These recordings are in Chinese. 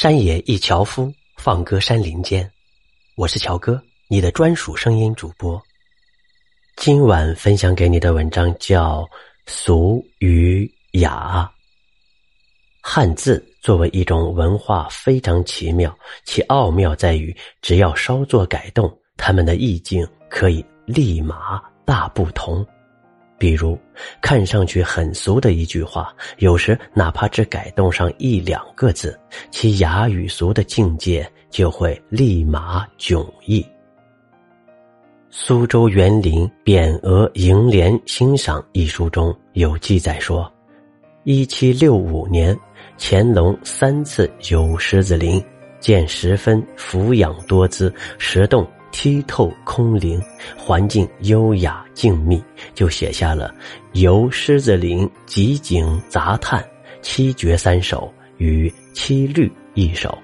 山野一樵夫，放歌山林间。我是乔哥，你的专属声音主播。今晚分享给你的文章叫《俗与雅》。汉字作为一种文化，非常奇妙，其奥妙在于，只要稍作改动，它们的意境可以立马大不同。比如，看上去很俗的一句话，有时哪怕只改动上一两个字，其雅与俗的境界就会立马迥异。苏州园林《匾额楹联欣赏》一书中有记载说，一七六五年，乾隆三次游狮子林，见十分俯仰多姿，石洞。剔透空灵，环境优雅静谧，就写下了《游狮子林集景杂叹》七绝三首与七律一首，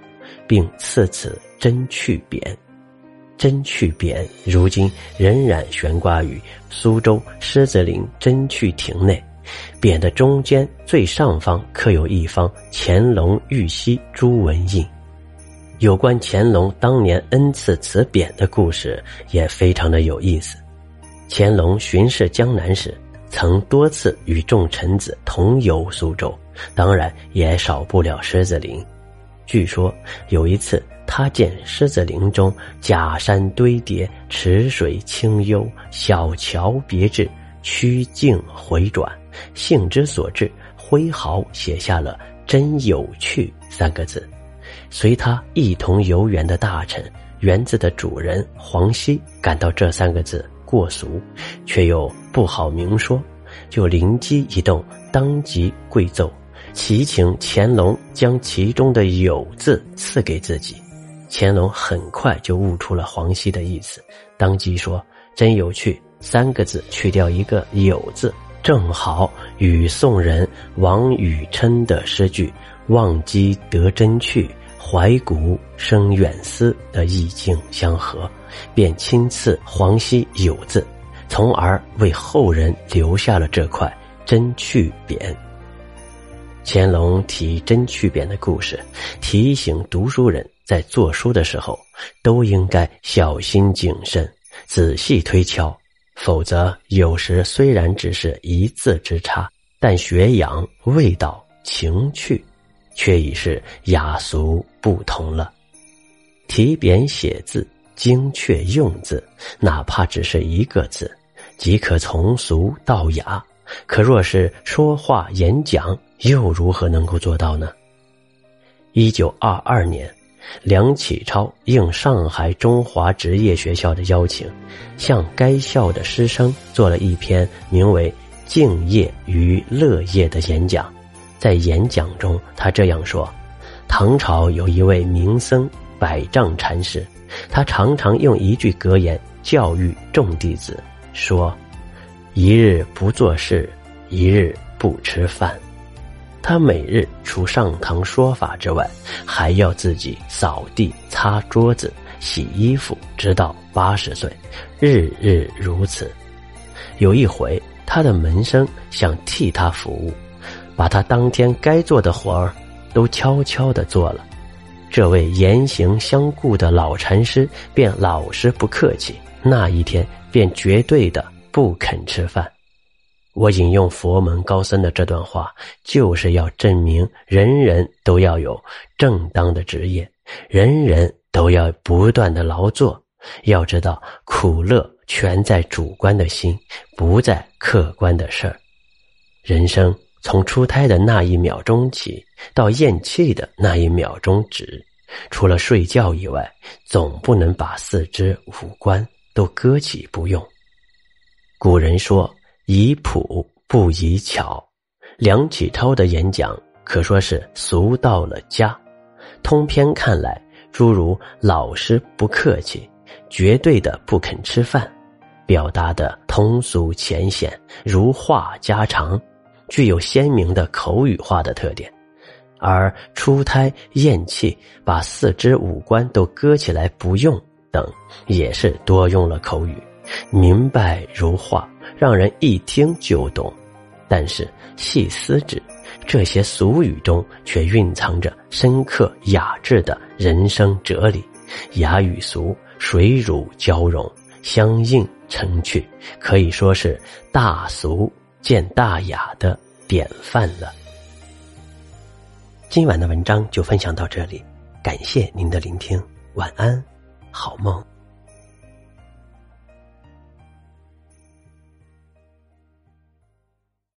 并赐此真趣匾。真趣匾如今仍然悬挂于苏州狮子林真趣亭内，匾的中间最上方刻有一方乾隆玉玺朱文印。有关乾隆当年恩赐此匾的故事也非常的有意思。乾隆巡视江南时，曾多次与众臣子同游苏州，当然也少不了狮子林。据说有一次，他见狮子林中假山堆叠，池水清幽，小桥别致，曲径回转，兴之所至，挥毫写下了“真有趣”三个字。随他一同游园的大臣，园子的主人黄熙感到这三个字过俗，却又不好明说，就灵机一动，当即跪奏，祈请乾隆将其中的“有”字赐给自己。乾隆很快就悟出了黄熙的意思，当即说：“真有趣，三个字去掉一个‘有’字，正好与宋人王禹琛的诗句‘忘机得真趣’。”怀古生远思的意境相合，便亲赐黄溪有字，从而为后人留下了这块真趣匾。乾隆提真趣匾的故事，提醒读书人在做书的时候都应该小心谨慎，仔细推敲，否则有时虽然只是一字之差，但学养、味道、情趣。却已是雅俗不同了。提匾写字精确用字，哪怕只是一个字，即可从俗到雅。可若是说话演讲，又如何能够做到呢？一九二二年，梁启超应上海中华职业学校的邀请，向该校的师生做了一篇名为《敬业与乐业》的演讲。在演讲中，他这样说：“唐朝有一位名僧百丈禅师，他常常用一句格言教育众弟子，说：‘一日不做事，一日不吃饭。’他每日除上堂说法之外，还要自己扫地、擦桌子、洗衣服，直到八十岁，日日如此。有一回，他的门生想替他服务。”把他当天该做的活儿都悄悄的做了，这位言行相顾的老禅师便老实不客气，那一天便绝对的不肯吃饭。我引用佛门高僧的这段话，就是要证明人人都要有正当的职业，人人都要不断的劳作。要知道，苦乐全在主观的心，不在客观的事儿。人生。从出胎的那一秒钟起，到咽气的那一秒钟止，除了睡觉以外，总不能把四肢五官都搁起不用。古人说：“以朴不以巧。”梁启超的演讲可说是俗到了家。通篇看来，诸如老实不客气、绝对的不肯吃饭，表达的通俗浅显，如话家常。具有鲜明的口语化的特点，而出胎、咽气、把四肢五官都搁起来不用等，也是多用了口语，明白如话，让人一听就懂。但是细思之，这些俗语中却蕴藏着深刻雅致的人生哲理，雅与俗水乳交融，相映成趣，可以说是大俗见大雅的典范了。今晚的文章就分享到这里，感谢您的聆听，晚安，好梦。